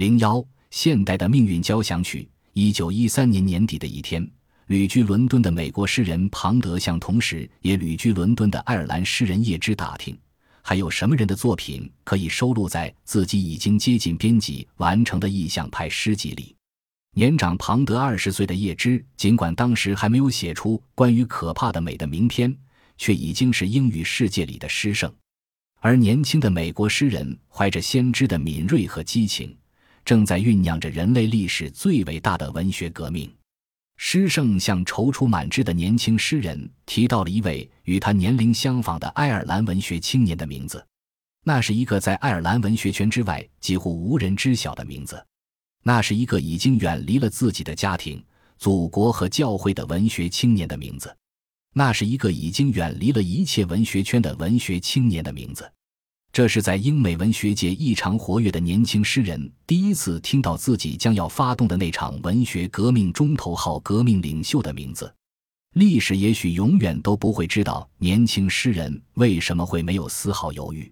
零幺，现代的命运交响曲。一九一三年年底的一天，旅居伦敦的美国诗人庞德向同时也旅居伦敦的爱尔兰诗人叶芝打听，还有什么人的作品可以收录在自己已经接近编辑完成的意象派诗集里。年长庞德二十岁的叶芝，尽管当时还没有写出关于可怕的美的名篇，却已经是英语世界里的诗圣。而年轻的美国诗人怀着先知的敏锐和激情。正在酝酿着人类历史最伟大的文学革命。诗圣向踌躇满志的年轻诗人提到了一位与他年龄相仿的爱尔兰文学青年的名字，那是一个在爱尔兰文学圈之外几乎无人知晓的名字，那是一个已经远离了自己的家庭、祖国和教会的文学青年的名字，那是一个已经远离了一切文学圈的文学青年的名字。这是在英美文学界异常活跃的年轻诗人第一次听到自己将要发动的那场文学革命中头号革命领袖的名字。历史也许永远都不会知道年轻诗人为什么会没有丝毫犹豫。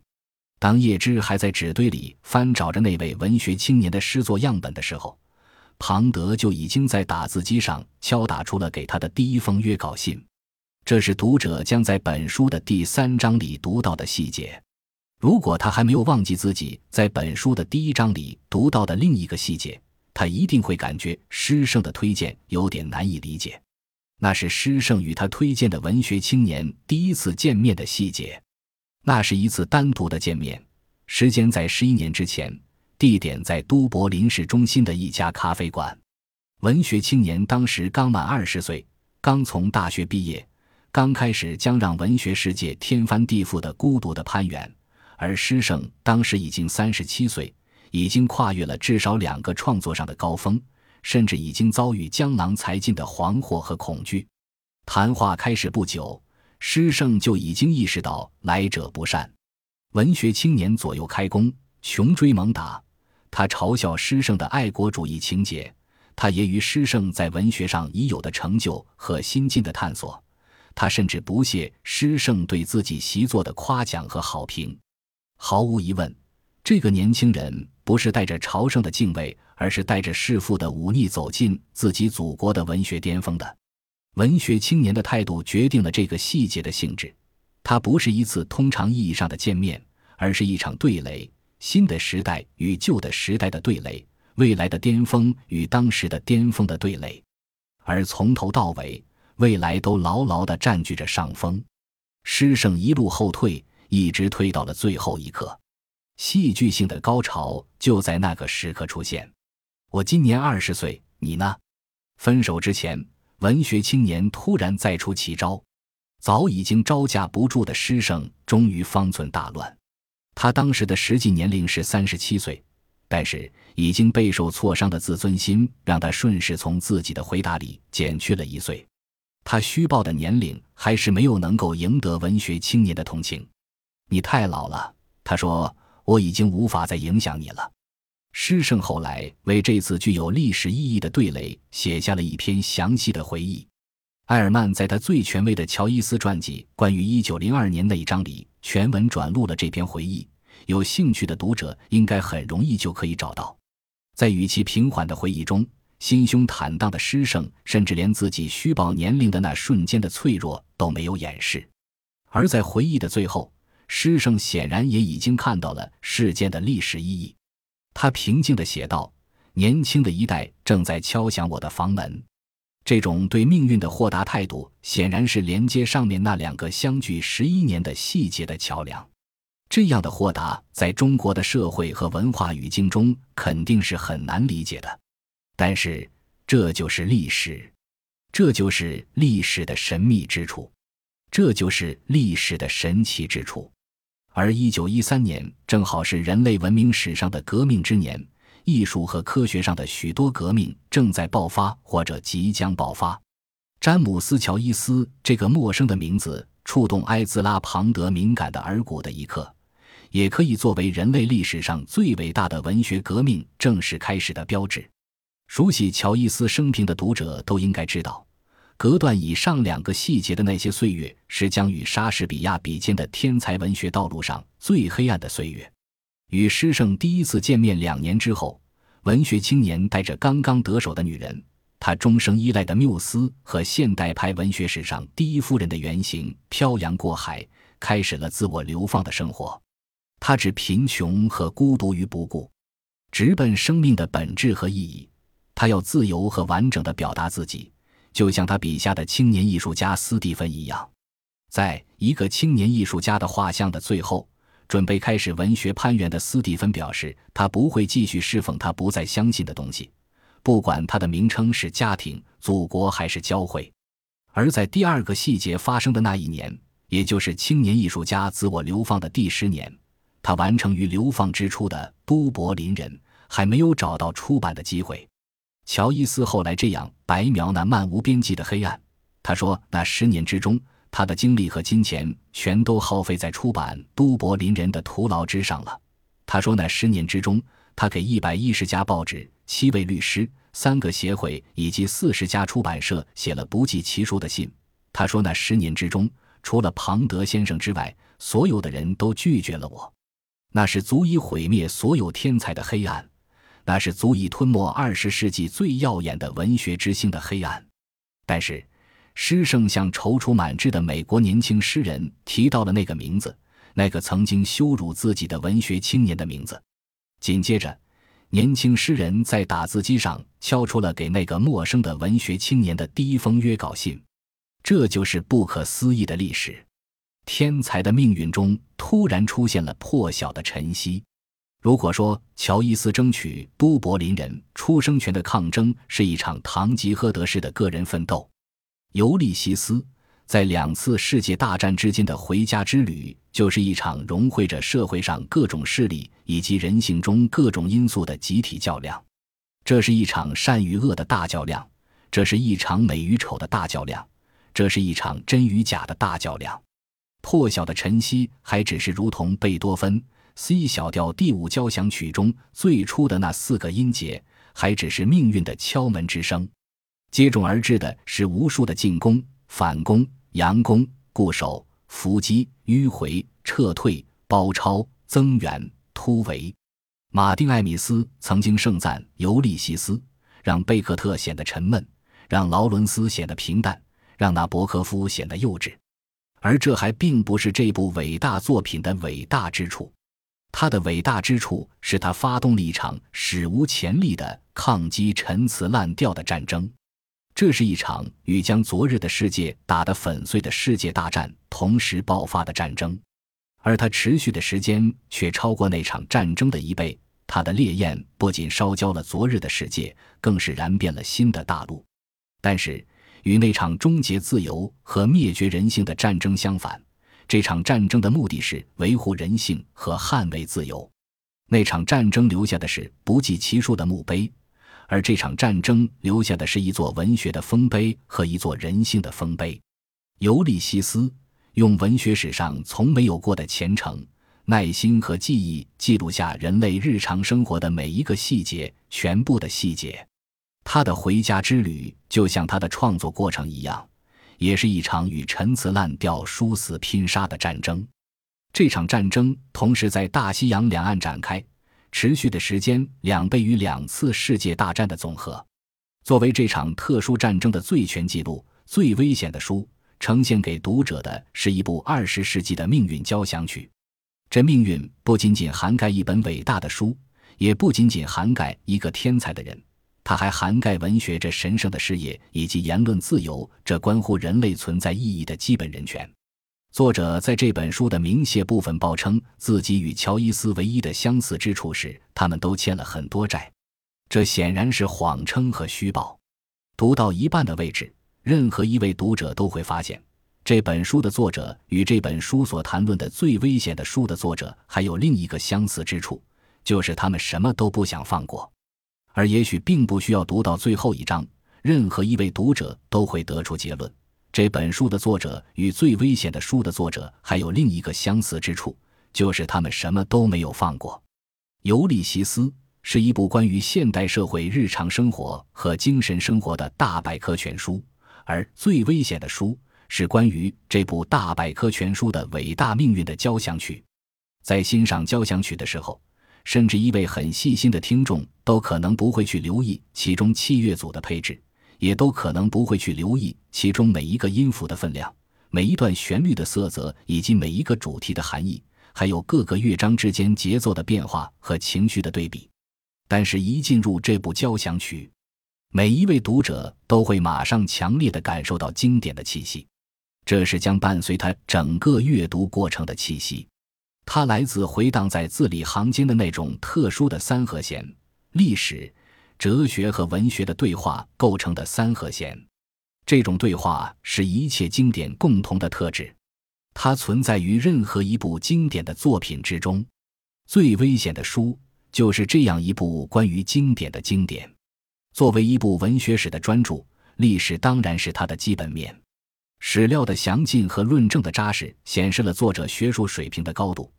当叶芝还在纸堆里翻找着那位文学青年的诗作样本的时候，庞德就已经在打字机上敲打出了给他的第一封约稿信。这是读者将在本书的第三章里读到的细节。如果他还没有忘记自己在本书的第一章里读到的另一个细节，他一定会感觉诗圣的推荐有点难以理解。那是诗圣与他推荐的文学青年第一次见面的细节。那是一次单独的见面，时间在十一年之前，地点在都柏林市中心的一家咖啡馆。文学青年当时刚满二十岁，刚从大学毕业，刚开始将让文学世界天翻地覆的孤独的攀援。而诗圣当时已经三十七岁，已经跨越了至少两个创作上的高峰，甚至已经遭遇江郎才尽的惶惑和恐惧。谈话开始不久，诗圣就已经意识到来者不善。文学青年左右开弓，穷追猛打。他嘲笑诗圣的爱国主义情节，他揶揄诗圣在文学上已有的成就和新进的探索。他甚至不屑诗圣对自己习作的夸奖和好评。毫无疑问，这个年轻人不是带着朝圣的敬畏，而是带着弑父的忤逆走进自己祖国的文学巅峰的。文学青年的态度决定了这个细节的性质。它不是一次通常意义上的见面，而是一场对垒：新的时代与旧的时代的对垒，未来的巅峰与当时的巅峰的对垒。而从头到尾，未来都牢牢地占据着上风，诗圣一路后退。一直推到了最后一刻，戏剧性的高潮就在那个时刻出现。我今年二十岁，你呢？分手之前，文学青年突然再出奇招，早已经招架不住的诗圣终于方寸大乱。他当时的实际年龄是三十七岁，但是已经备受挫伤的自尊心让他顺势从自己的回答里减去了一岁。他虚报的年龄还是没有能够赢得文学青年的同情。你太老了，他说：“我已经无法再影响你了。”诗圣后来为这次具有历史意义的对垒写下了一篇详细的回忆。埃尔曼在他最权威的乔伊斯传记关于1902年那一章里全文转录了这篇回忆，有兴趣的读者应该很容易就可以找到。在语气平缓的回忆中，心胸坦荡的诗圣甚至连自己虚报年龄的那瞬间的脆弱都没有掩饰，而在回忆的最后。诗圣显然也已经看到了事件的历史意义，他平静地写道：“年轻的一代正在敲响我的房门。”这种对命运的豁达态度，显然是连接上面那两个相距十一年的细节的桥梁。这样的豁达，在中国的社会和文化语境中肯定是很难理解的。但是，这就是历史，这就是历史的神秘之处，这就是历史的神奇之处。而一九一三年正好是人类文明史上的革命之年，艺术和科学上的许多革命正在爆发或者即将爆发。詹姆斯·乔伊斯这个陌生的名字触动埃兹拉·庞德敏感的耳骨的一刻，也可以作为人类历史上最伟大的文学革命正式开始的标志。熟悉乔伊斯生平的读者都应该知道。隔断以上两个细节的那些岁月，是将与莎士比亚比肩的天才文学道路上最黑暗的岁月。与诗圣第一次见面两年之后，文学青年带着刚刚得手的女人，他终生依赖的缪斯和现代派文学史上第一夫人的原型漂洋过海，开始了自我流放的生活。他置贫穷和孤独于不顾，直奔生命的本质和意义。他要自由和完整的表达自己，就像他笔下的青年艺术家斯蒂芬一样。在一个青年艺术家的画像的最后，准备开始文学攀援的斯蒂芬表示，他不会继续侍奉他不再相信的东西，不管他的名称是家庭、祖国还是教会。而在第二个细节发生的那一年，也就是青年艺术家自我流放的第十年。他完成于流放之初的《都柏林人》，还没有找到出版的机会。乔伊斯后来这样白描那漫无边际的黑暗。他说：“那十年之中，他的精力和金钱全都耗费在出版《都柏林人》的徒劳之上了。”他说：“那十年之中，他给一百一十家报纸、七位律师、三个协会以及四十家出版社写了不计其数的信。”他说：“那十年之中，除了庞德先生之外，所有的人都拒绝了我。”那是足以毁灭所有天才的黑暗，那是足以吞没二十世纪最耀眼的文学之星的黑暗。但是，诗圣向踌躇满志的美国年轻诗人提到了那个名字，那个曾经羞辱自己的文学青年的名字。紧接着，年轻诗人在打字机上敲出了给那个陌生的文学青年的第一封约稿信。这就是不可思议的历史。天才的命运中突然出现了破晓的晨曦。如果说乔伊斯争取都柏林人出生权的抗争是一场堂吉诃德式的个人奋斗，尤利西斯在两次世界大战之间的回家之旅就是一场融汇着社会上各种势力以及人性中各种因素的集体较量。这是一场善与恶的大较量，这是一场美与丑的大较量，这是一场真与假的大较量。破晓的晨曦还只是如同贝多芬 C 小调第五交响曲中最初的那四个音节，还只是命运的敲门之声。接踵而至的是无数的进攻、反攻、佯攻、固守、伏击、迂回、撤退、包抄、增援、突围。马丁·艾米斯曾经盛赞《尤利西斯》，让贝克特显得沉闷，让劳伦斯显得平淡，让纳博科夫显得幼稚。而这还并不是这部伟大作品的伟大之处，它的伟大之处是他发动了一场史无前例的抗击陈词滥调的战争，这是一场与将昨日的世界打得粉碎的世界大战同时爆发的战争，而它持续的时间却超过那场战争的一倍。它的烈焰不仅烧焦了昨日的世界，更是燃遍了新的大陆。但是。与那场终结自由和灭绝人性的战争相反，这场战争的目的是维护人性和捍卫自由。那场战争留下的是不计其数的墓碑，而这场战争留下的是一座文学的丰碑和一座人性的丰碑。尤利西斯用文学史上从没有过的虔诚、耐心和记忆，记录下人类日常生活的每一个细节，全部的细节。他的回家之旅就像他的创作过程一样，也是一场与陈词滥调殊死拼杀的战争。这场战争同时在大西洋两岸展开，持续的时间两倍于两次世界大战的总和。作为这场特殊战争的最全记录、最危险的书，呈现给读者的是一部二十世纪的命运交响曲。这命运不仅仅涵盖一本伟大的书，也不仅仅涵盖一个天才的人。它还涵盖文学这神圣的事业，以及言论自由这关乎人类存在意义的基本人权。作者在这本书的明谢部分报称，自己与乔伊斯唯一的相似之处是，他们都欠了很多债。这显然是谎称和虚报。读到一半的位置，任何一位读者都会发现，这本书的作者与这本书所谈论的最危险的书的作者还有另一个相似之处，就是他们什么都不想放过。而也许并不需要读到最后一章，任何一位读者都会得出结论：这本书的作者与最危险的书的作者还有另一个相似之处，就是他们什么都没有放过。《尤利西斯》是一部关于现代社会日常生活和精神生活的大百科全书，而最危险的书是关于这部大百科全书的伟大命运的交响曲。在欣赏交响曲的时候。甚至一位很细心的听众都可能不会去留意其中器乐组的配置，也都可能不会去留意其中每一个音符的分量、每一段旋律的色泽以及每一个主题的含义，还有各个乐章之间节奏的变化和情绪的对比。但是，一进入这部交响曲，每一位读者都会马上强烈的感受到经典的气息，这是将伴随他整个阅读过程的气息。它来自回荡在字里行间的那种特殊的三和弦，历史、哲学和文学的对话构成的三和弦。这种对话是一切经典共同的特质，它存在于任何一部经典的作品之中。最危险的书就是这样一部关于经典的经典。作为一部文学史的专著，历史当然是它的基本面。史料的详尽和论证的扎实，显示了作者学术水平的高度。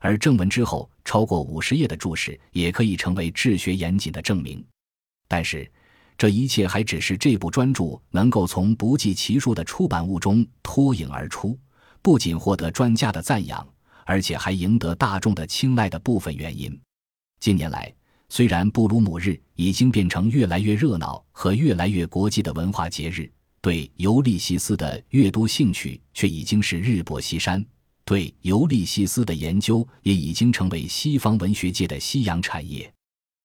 而正文之后超过五十页的注释也可以成为治学严谨的证明，但是这一切还只是这部专著能够从不计其数的出版物中脱颖而出，不仅获得专家的赞扬，而且还赢得大众的青睐的部分原因。近年来，虽然布鲁姆日已经变成越来越热闹和越来越国际的文化节日，对《尤利西斯》的阅读兴趣却已经是日薄西山。对《尤利西斯》的研究也已经成为西方文学界的夕阳产业。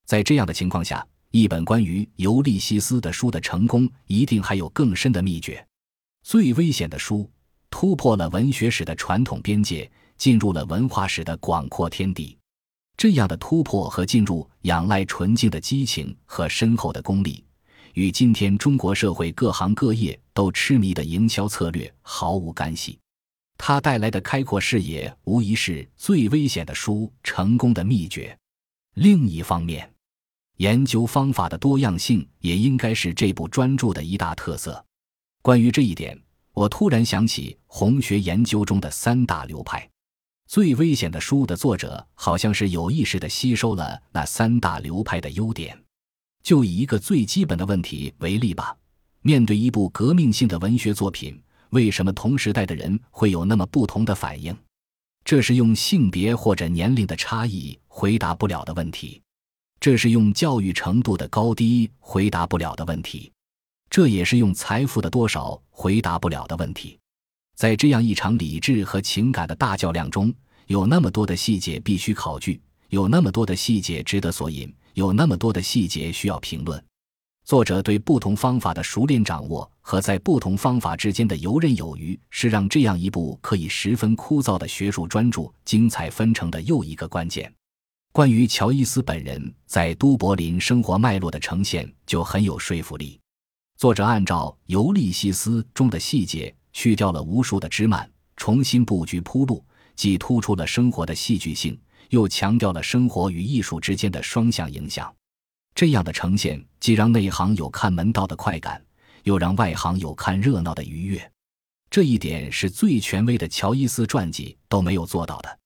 在这样的情况下，一本关于尤利西斯的书的成功，一定还有更深的秘诀。最危险的书突破了文学史的传统边界，进入了文化史的广阔天地。这样的突破和进入，仰赖纯净的激情和深厚的功力，与今天中国社会各行各业都痴迷的营销策略毫无干系。它带来的开阔视野，无疑是最危险的书成功的秘诀。另一方面，研究方法的多样性也应该是这部专著的一大特色。关于这一点，我突然想起红学研究中的三大流派。最危险的书的作者，好像是有意识地吸收了那三大流派的优点。就以一个最基本的问题为例吧：面对一部革命性的文学作品。为什么同时代的人会有那么不同的反应？这是用性别或者年龄的差异回答不了的问题，这是用教育程度的高低回答不了的问题，这也是用财富的多少回答不了的问题。在这样一场理智和情感的大较量中，有那么多的细节必须考据，有那么多的细节值得索引，有那么多的细节需要评论。作者对不同方法的熟练掌握和在不同方法之间的游刃有余，是让这样一部可以十分枯燥的学术专著精彩纷呈的又一个关键。关于乔伊斯本人在都柏林生活脉络的呈现就很有说服力。作者按照《尤利西斯》中的细节，去掉了无数的枝蔓，重新布局铺路，既突出了生活的戏剧性，又强调了生活与艺术之间的双向影响。这样的呈现，既让内行有看门道的快感，又让外行有看热闹的愉悦。这一点是最权威的乔伊斯传记都没有做到的。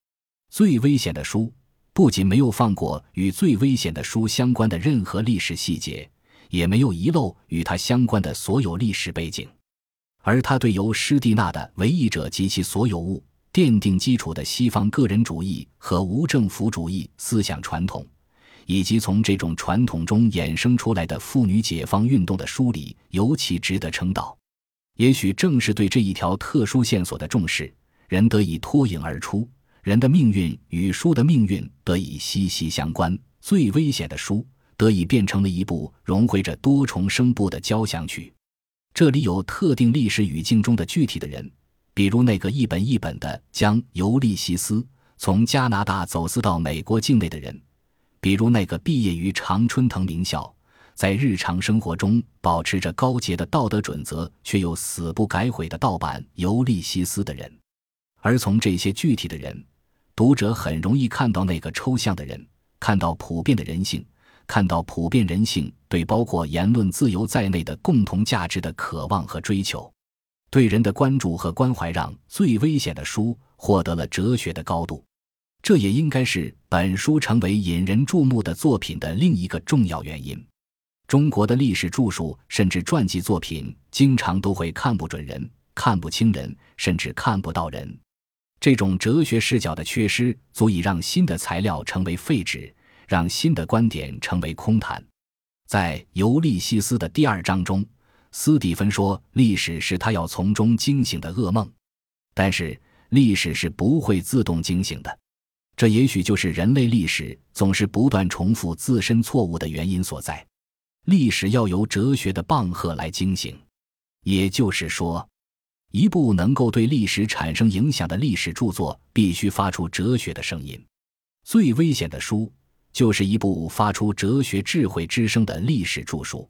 最危险的书不仅没有放过与最危险的书相关的任何历史细节，也没有遗漏与他相关的所有历史背景。而他对由施蒂纳的《唯一者及其所有物》奠定基础的西方个人主义和无政府主义思想传统。以及从这种传统中衍生出来的妇女解放运动的梳理，尤其值得称道。也许正是对这一条特殊线索的重视，人得以脱颖而出，人的命运与书的命运得以息息相关。最危险的书得以变成了一部融汇着多重声部的交响曲。这里有特定历史语境中的具体的人，比如那个一本一本的将《尤利西斯》从加拿大走私到美国境内的人。比如那个毕业于常春藤名校，在日常生活中保持着高洁的道德准则，却又死不改悔的盗版《尤利西斯》的人，而从这些具体的人，读者很容易看到那个抽象的人，看到普遍的人性，看到普遍人性对包括言论自由在内的共同价值的渴望和追求，对人的关注和关怀，让最危险的书获得了哲学的高度。这也应该是本书成为引人注目的作品的另一个重要原因。中国的历史著述甚至传记作品，经常都会看不准人、看不清人，甚至看不到人。这种哲学视角的缺失，足以让新的材料成为废纸，让新的观点成为空谈。在《尤利西斯》的第二章中，斯蒂芬说：“历史是他要从中惊醒的噩梦。”但是，历史是不会自动惊醒的。这也许就是人类历史总是不断重复自身错误的原因所在。历史要由哲学的棒喝来惊醒，也就是说。一部能够对历史产生影响的历史著作，必须发出哲学的声音。最危险的书，就是一部发出哲学智慧之声的历史著述。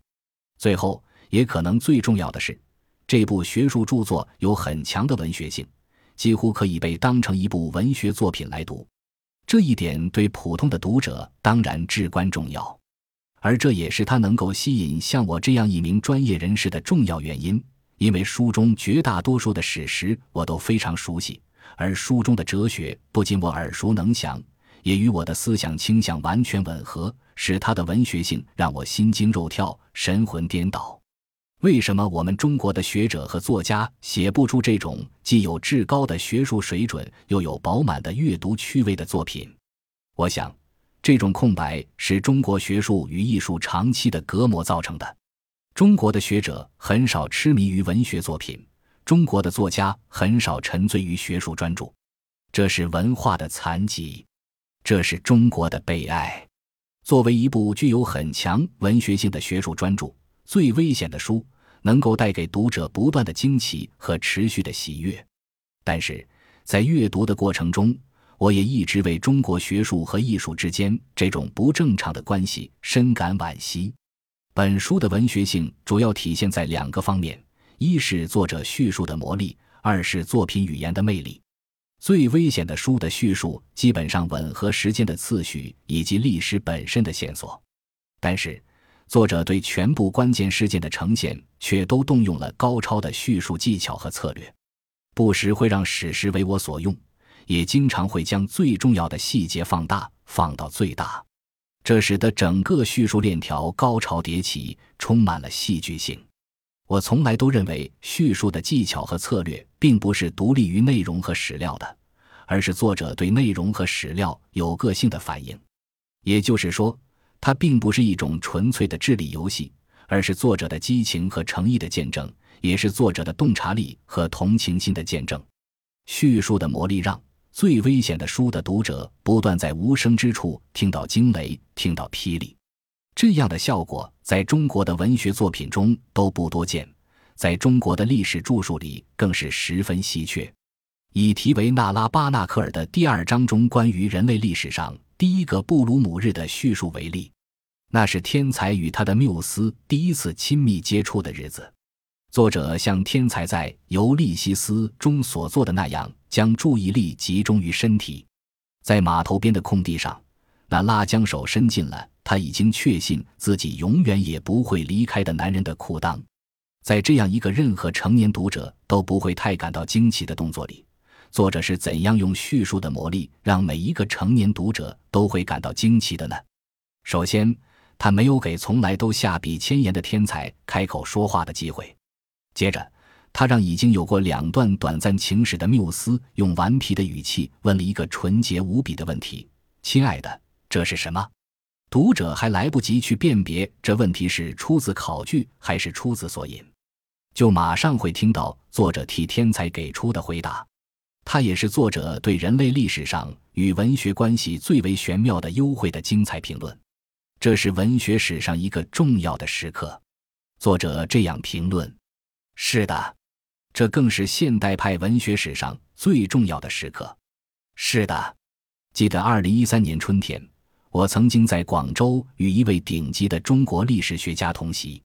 最后，也可能最重要的是，这部学术著作有很强的文学性，几乎可以被当成一部文学作品来读。这一点对普通的读者当然至关重要，而这也是他能够吸引像我这样一名专业人士的重要原因。因为书中绝大多数的史实我都非常熟悉，而书中的哲学不仅我耳熟能详，也与我的思想倾向完全吻合，使他的文学性让我心惊肉跳、神魂颠倒。为什么我们中国的学者和作家写不出这种既有至高的学术水准，又有饱满的阅读趣味的作品？我想，这种空白是中国学术与艺术长期的隔膜造成的。中国的学者很少痴迷于文学作品，中国的作家很少沉醉于学术专注，这是文化的残疾，这是中国的悲哀。作为一部具有很强文学性的学术专著，最危险的书能够带给读者不断的惊奇和持续的喜悦，但是在阅读的过程中，我也一直为中国学术和艺术之间这种不正常的关系深感惋惜。本书的文学性主要体现在两个方面：一是作者叙述的魔力，二是作品语言的魅力。最危险的书的叙述基本上吻合时间的次序以及历史本身的线索，但是作者对全部关键事件的呈现却都动用了高超的叙述技巧和策略，不时会让史实为我所用，也经常会将最重要的细节放大，放到最大。这使得整个叙述链条高潮迭起，充满了戏剧性。我从来都认为，叙述的技巧和策略并不是独立于内容和史料的，而是作者对内容和史料有个性的反应。也就是说，它并不是一种纯粹的智力游戏，而是作者的激情和诚意的见证，也是作者的洞察力和同情心的见证。叙述的魔力让。最危险的书的读者不断在无声之处听到惊雷，听到霹雳，这样的效果在中国的文学作品中都不多见，在中国的历史著述里更是十分稀缺。以题为《纳拉巴纳克尔》的第二章中关于人类历史上第一个布鲁姆日的叙述为例，那是天才与他的缪斯第一次亲密接触的日子。作者像天才在《尤利西斯》中所做的那样，将注意力集中于身体。在码头边的空地上，那拉将手伸进了他已经确信自己永远也不会离开的男人的裤裆。在这样一个任何成年读者都不会太感到惊奇的动作里，作者是怎样用叙述的魔力让每一个成年读者都会感到惊奇的呢？首先，他没有给从来都下笔千言的天才开口说话的机会。接着，他让已经有过两段短暂情史的缪斯用顽皮的语气问了一个纯洁无比的问题：“亲爱的，这是什么？”读者还来不及去辨别这问题是出自考据还是出自索引，就马上会听到作者替天才给出的回答。他也是作者对人类历史上与文学关系最为玄妙的幽会的精彩评论。这是文学史上一个重要的时刻。作者这样评论。是的，这更是现代派文学史上最重要的时刻。是的，记得二零一三年春天，我曾经在广州与一位顶级的中国历史学家同席。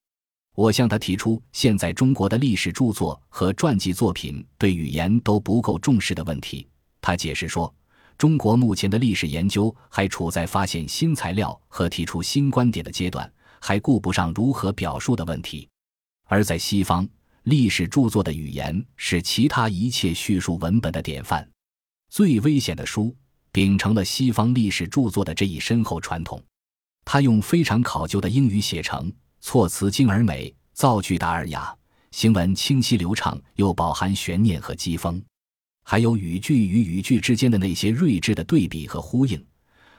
我向他提出，现在中国的历史著作和传记作品对语言都不够重视的问题。他解释说，中国目前的历史研究还处在发现新材料和提出新观点的阶段，还顾不上如何表述的问题。而在西方，历史著作的语言是其他一切叙述文本的典范。最危险的书秉承了西方历史著作的这一深厚传统，他用非常考究的英语写成，措辞精而美，造句达而雅，行文清晰流畅，又饱含悬念和讥讽。还有语句与语句之间的那些睿智的对比和呼应，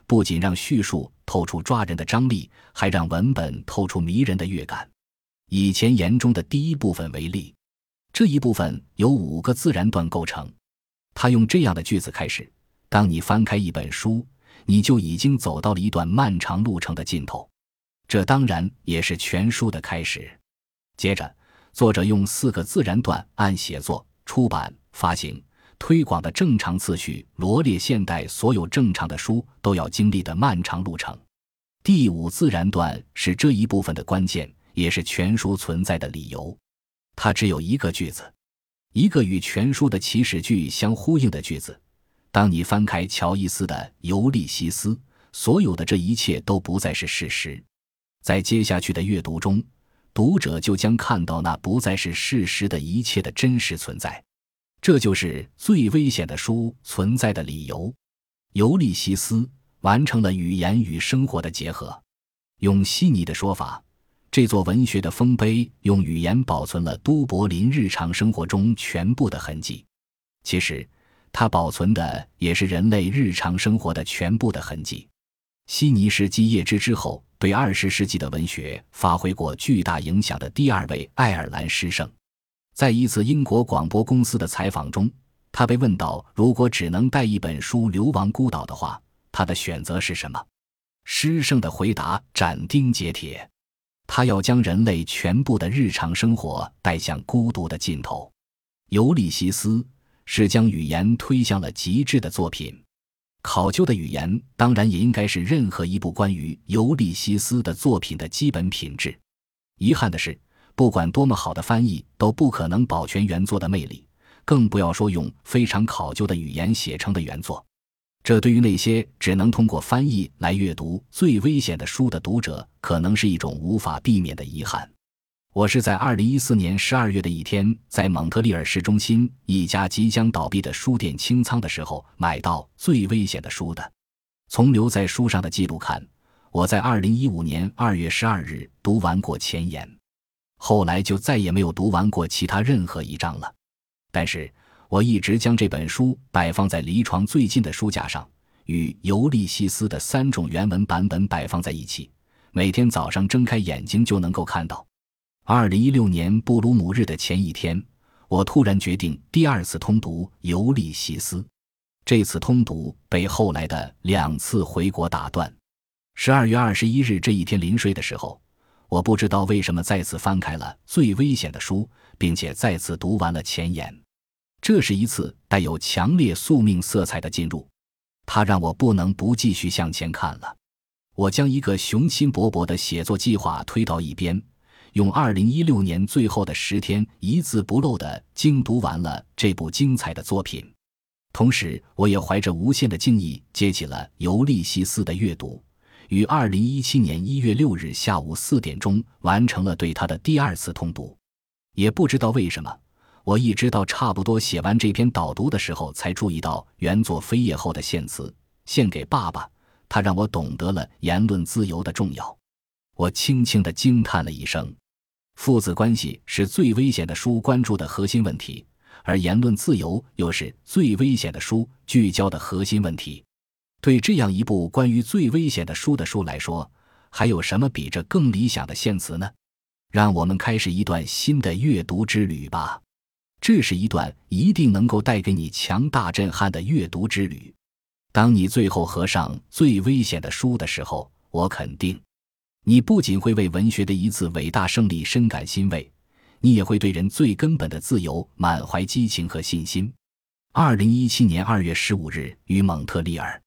不仅让叙述透出抓人的张力，还让文本透出迷人的乐感。以前言中的第一部分为例，这一部分由五个自然段构成。他用这样的句子开始：当你翻开一本书，你就已经走到了一段漫长路程的尽头。这当然也是全书的开始。接着，作者用四个自然段按写作、出版、发行。推广的正常次序罗列现代所有正常的书都要经历的漫长路程。第五自然段是这一部分的关键，也是全书存在的理由。它只有一个句子，一个与全书的起始句相呼应的句子。当你翻开乔伊斯的《尤利西斯》，所有的这一切都不再是事实。在接下去的阅读中，读者就将看到那不再是事实的一切的真实存在。这就是最危险的书存在的理由。尤利西斯完成了语言与生活的结合。用悉尼的说法，这座文学的丰碑用语言保存了都柏林日常生活中全部的痕迹。其实，它保存的也是人类日常生活的全部的痕迹。悉尼是继叶芝之后对二十世纪的文学发挥过巨大影响的第二位爱尔兰诗圣。在一次英国广播公司的采访中，他被问到：如果只能带一本书流亡孤岛的话，他的选择是什么？诗圣的回答斩钉截铁：他要将人类全部的日常生活带向孤独的尽头。《尤利西斯》是将语言推向了极致的作品。考究的语言当然也应该是任何一部关于尤利西斯的作品的基本品质。遗憾的是。不管多么好的翻译，都不可能保全原作的魅力，更不要说用非常考究的语言写成的原作。这对于那些只能通过翻译来阅读最危险的书的读者，可能是一种无法避免的遗憾。我是在二零一四年十二月的一天，在蒙特利尔市中心一家即将倒闭的书店清仓的时候，买到《最危险的书》的。从留在书上的记录看，我在二零一五年二月十二日读完过前言。后来就再也没有读完过其他任何一章了，但是我一直将这本书摆放在离床最近的书架上，与《尤利西斯》的三种原文版本摆放在一起，每天早上睁开眼睛就能够看到。二零一六年布鲁姆日的前一天，我突然决定第二次通读《尤利西斯》，这次通读被后来的两次回国打断。十二月二十一日这一天临睡的时候。我不知道为什么再次翻开了最危险的书，并且再次读完了前言。这是一次带有强烈宿命色彩的进入，它让我不能不继续向前看了。我将一个雄心勃勃的写作计划推到一边，用二零一六年最后的十天一字不漏地精读完了这部精彩的作品。同时，我也怀着无限的敬意接起了《尤利西斯》的阅读。于二零一七年一月六日下午四点钟完成了对他的第二次通读，也不知道为什么，我一直到差不多写完这篇导读的时候，才注意到原作扉页后的献词：“献给爸爸。”他让我懂得了言论自由的重要。我轻轻地惊叹了一声。父子关系是最危险的书关注的核心问题，而言论自由又是最危险的书聚焦的核心问题。对这样一部关于最危险的书的书来说，还有什么比这更理想的献词呢？让我们开始一段新的阅读之旅吧。这是一段一定能够带给你强大震撼的阅读之旅。当你最后合上最危险的书的时候，我肯定，你不仅会为文学的一次伟大胜利深感欣慰，你也会对人最根本的自由满怀激情和信心。二零一七年二月十五日，于蒙特利尔。